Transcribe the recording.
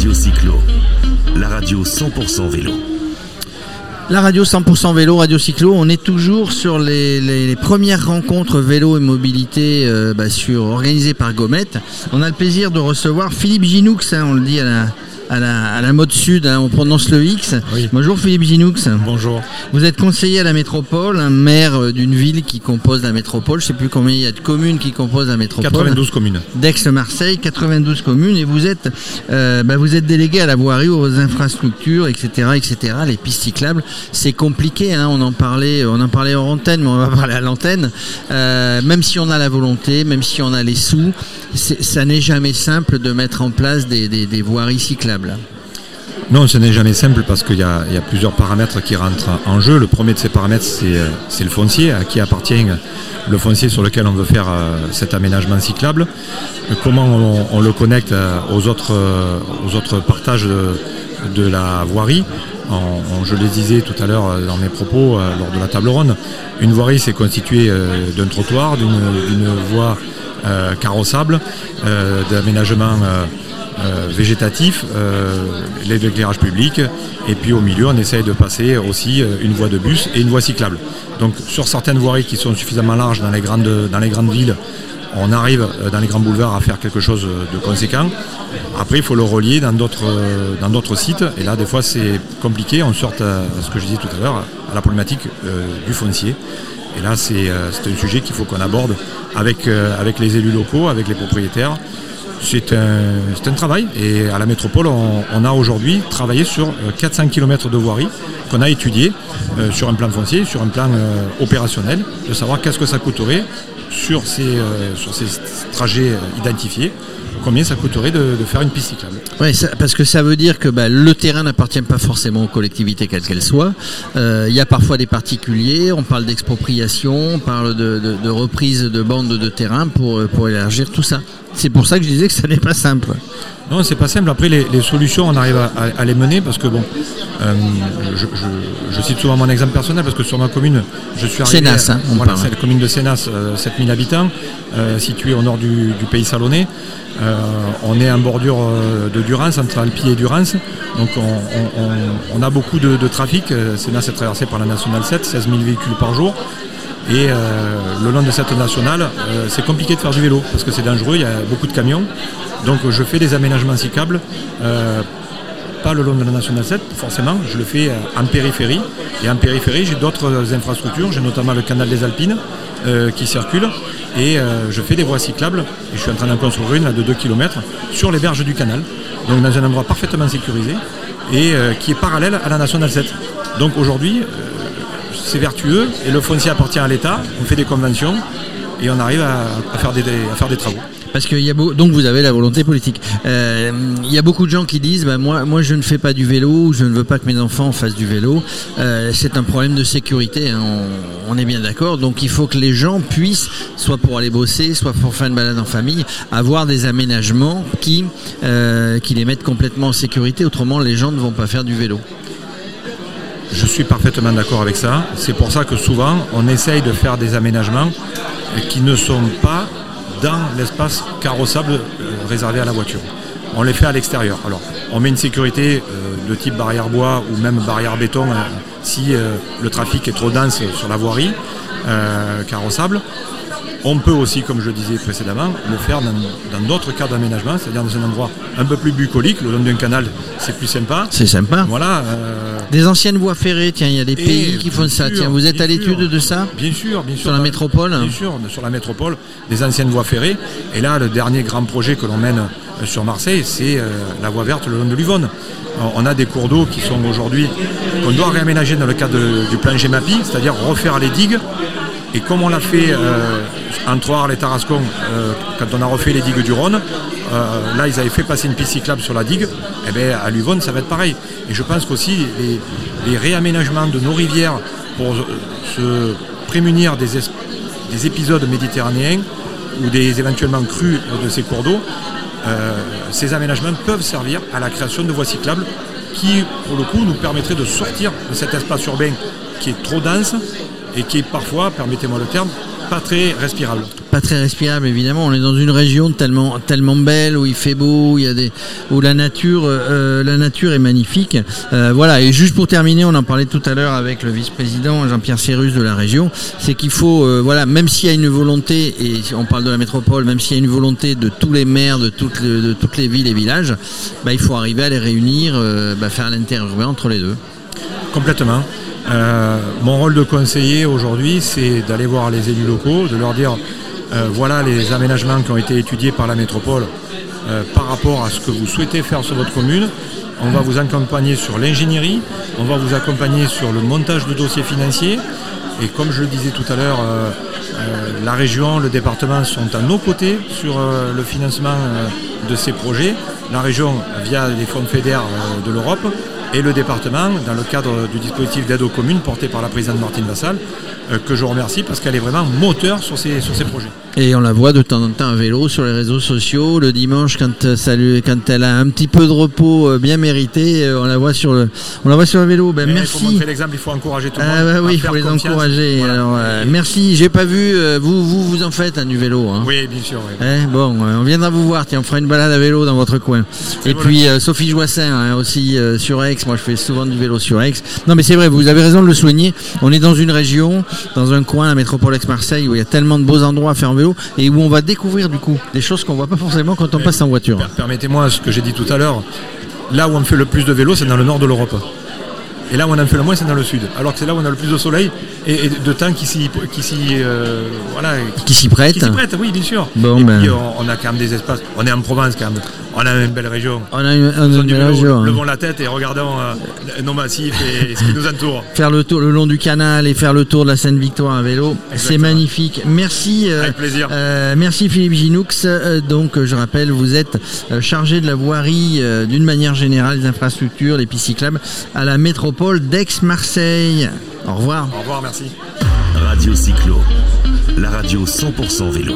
Radio Cyclo, la radio 100% vélo. La radio 100% vélo, Radio Cyclo, on est toujours sur les, premières rencontres vélo et mobilité euh, bah, organisées par Gomet. On a le plaisir de recevoir Philippe Ginoux, hein, on le dit à la, à la, mode sud, hein, on prononce le X. Bonjour Philippe Ginoux. Bonjour. Vous êtes conseiller à la métropole, un maire euh, d'une ville qui compose la métropole. Je ne sais plus combien il y a de communes qui composent la métropole. 92 communes. D'Aix-Marseille, 92 communes. Et vous êtes, euh, bah, vous êtes délégué à la voirie, aux infrastructures, etc., etc. Les pistes cyclables, c'est compliqué. Hein. on en parlait, on en parlait en antenne, mais on va parler à l'antenne. Euh, même si on a la volonté, même si on a les sous, ça n'est jamais simple de mettre en place des, des voiries cyclables. Non, ce n'est jamais simple parce qu'il y, a plusieurs paramètres qui rentrent en jeu. Le premier de ces paramètres, c'est euh, le foncier, à qui appartient le foncier sur lequel on veut faire euh, cet aménagement cyclable. Comment on, le connecte euh, aux autres, aux autres partages de, la voirie. je le disais tout à l'heure dans mes propos lors de la table ronde, une voirie c'est constitué d'un trottoir, d'une voie carrossable, d'aménagement euh, végétatif, euh, l'éclairage public, et puis au milieu on essaye de passer aussi euh, une voie de bus et une voie cyclable. Donc sur certaines voiries qui sont suffisamment larges dans les grandes, villes, on arrive dans les grands boulevards à faire quelque chose de conséquent. Après, il faut le relier dans d'autres, sites. Et là, des fois, c'est compliqué. On sort à ce que je disais tout à l'heure, à la problématique du foncier. Et là, c'est, un sujet qu'il faut qu'on aborde avec les élus locaux, avec les propriétaires, c'est un, travail et à la métropole, on, a aujourd'hui travaillé sur 400 euh, km de voirie qu'on a étudié euh, sur un plan foncier, sur un plan euh, opérationnel, de savoir qu'est-ce que ça coûterait sur ces, sur ces trajets identifiés combien ça coûterait de, faire une piste cyclable. Oui, parce que ça veut dire que bah, le terrain n'appartient pas forcément aux collectivités quelles qu'elles soient. Il y a parfois des particuliers, on parle d'expropriation, on parle de, reprise de bandes de terrain pour, pour élargir tout ça. C'est pour ça que je disais que ça n'est pas simple. Non, c'est pas simple. Après, les, solutions, on arrive à, les mener parce que, bon, euh, je, cite souvent mon exemple personnel parce que sur ma commune, je suis arrivé. Sénas, hein, voilà, c'est la commune de Sénas, 7000 euh, habitants, située au nord du, du pays salonnais. Euh, on est en bordure euh, de Durance, entre Alpi et Durance. Donc on, a beaucoup de, trafic. Euh, Sénat est traversé par la nationale 7, 16 000 véhicules par jour. Et le long de cette nationale, c'est compliqué de faire du vélo parce que c'est dangereux, il y a beaucoup de camions. Donc je fais des aménagements cyclables, pas le long de la nationale 7, forcément, je le fais en périphérie. Et en périphérie, j'ai d'autres infrastructures, j'ai notamment le canal des Alpines qui circule et euh, je fais des voies cyclables et je suis en train d'en construire une de 2 km sur les berges du canal, donc dans un endroit parfaitement sécurisé et euh, qui est parallèle à la nationale 7. Donc aujourd'hui, euh, c'est vertueux et le foncier appartient à l'État, on fait des conventions et on arrive à faire des travaux. Parce que donc vous avez la volonté politique. Euh, il y a beaucoup de gens qui disent bah, moi, je ne fais pas du vélo, je ne veux pas que mes enfants fassent du vélo. Euh, c'est un problème de sécurité, hein, on, est bien d'accord. Donc il faut que les gens puissent, soit pour aller bosser, soit pour faire une balade en famille, avoir des aménagements qui, euh, qui les mettent complètement en sécurité. Autrement, les gens ne vont pas faire du vélo. Je suis parfaitement d'accord avec ça. C'est pour ça que souvent, on essaye de faire des aménagements qui ne sont pas dans l'espace carrossable euh, réservé à la voiture. On les fait à l'extérieur. Alors, on met une sécurité euh, de type barrière bois ou même barrière béton euh, si le trafic est trop dense sur la voirie carrossable. On peut aussi, comme je le disais précédemment, le faire dans d'autres cas d'aménagement, c'est-à-dire dans un endroit un peu plus bucolique. Le long d'un canal, c'est plus sympa. C'est sympa. Voilà. Des anciennes voies ferrées, tiens, il y a des pays qui font ça. tiens, vous êtes à l'étude de ça Bien sûr, bien sûr. Sur la métropole Bien sûr, sur la métropole, des anciennes voies ferrées. Et là, le dernier grand projet que l'on mène euh, sur Marseille, c'est euh, la voie verte le long de l'Uvonne. On a des cours d'eau qui sont aujourd'hui, qu'on doit réaménager dans le cadre du plan GEMAPI, c'est-à-dire refaire les digues. Et comme on l'a fait euh, entre Arles et Tarascon, quand on a refait les digues du Rhône, euh, là, ils avaient fait passer une piste cyclable sur la digue. Eh bien, à Luvonne, ça va être pareil. Et je pense qu'aussi, les, réaménagements de nos rivières pour euh, se prémunir des, épisodes méditerranéens ou des éventuellement crues de ces cours d'eau, euh, ces aménagements peuvent servir à la création de voies cyclables qui, pour le coup, nous permettraient de sortir de cet espace urbain qui est trop dense et qui est parfois, permettez-moi le terme, pas très respirable. Très respirable évidemment. On est dans une région tellement tellement belle où il fait beau, il y a des où la nature euh, la nature est magnifique. Euh, voilà. Et juste pour terminer, on en parlait tout à l'heure avec le vice-président Jean-Pierre Cérus de la région, c'est qu'il faut euh, voilà même s'il y a une volonté et on parle de la métropole, même s'il y a une volonté de tous les maires de toutes les, de toutes les villes et villages, bah, il faut arriver à les réunir, bah, faire l'interurbain entre les deux. Complètement. Mon rôle de conseiller aujourd'hui, c'est d'aller voir les élus locaux, de leur dire euh, voilà les aménagements qui ont été étudiés par la métropole euh, par rapport à ce que vous souhaitez faire sur votre commune. On va vous accompagner sur l'ingénierie, on va vous accompagner sur le montage de dossiers financiers. Et comme je le disais tout à l'heure, euh, la région, le département sont à nos côtés sur le financement de ces projets. La région via les fonds fédères euh, de l'Europe et le département dans le cadre du dispositif d'aide aux communes porté par la présidente Martine Vassal, euh, que je remercie parce qu'elle est vraiment moteur sur ces, sur ces projets. Et on la voit de temps en temps à vélo sur les réseaux sociaux. Le dimanche, quand, euh, ça lui- quand elle a un petit peu de repos euh, bien mérité, on la voit sur le, on la voit sur le vélo. Ben, Mais merci. L'exemple, il faut encourager tout le Ah monde. bah oui, il faut les confiance. encourager. Voilà. Alors, euh, merci. J'ai pas vu. vous, vous, vous en faites hein, du vélo. Hein. Oui, bien sûr. oui. Eh, bon, on viendra vous voir. Tiens, on fera une balade à vélo dans votre coin. Et puis euh, Sophie Joissin hein, aussi euh, sur Aix. Moi, je fais souvent du vélo sur Aix. Non, mais c'est vrai. Vous avez raison de le souligner. On est dans une région, dans un coin, la métropole Aix-Marseille, où il y a tellement de beaux endroits à faire en vélo et où on va découvrir du coup des choses qu'on voit pas forcément quand on passe en voiture. Per- Permettez-moi ce que j'ai dit tout à l'heure. Là où on fait le plus de vélo, c'est dans le nord de l'Europe. Et là où on en fait le moins, c'est dans le sud. Alors que c'est là où on a le plus de soleil et, et de temps qui s'y, qui s'y, euh, voilà, Qui s'y prête. qui s'y prête. Oui, bien sûr. Bon, et ben. puis on, on a quand même des espaces. On est en Provence quand même. On a une belle région. On a une, on a une du belle région, hein. levons la tête et regardons euh, nos massifs et ce qui nous entoure. faire le tour le long du canal et faire le tour de la Seine-Victoire à vélo, c'est magnifique. Merci, euh, Avec plaisir. merci Philippe Ginoux. Donc, je rappelle, vous êtes chargé de la voirie d'une manière générale, des infrastructures, les pistes cyclables à la métropole d'Aix-Marseille. Au revoir. Au revoir, merci. Radio Cyclo, la radio 100% vélo.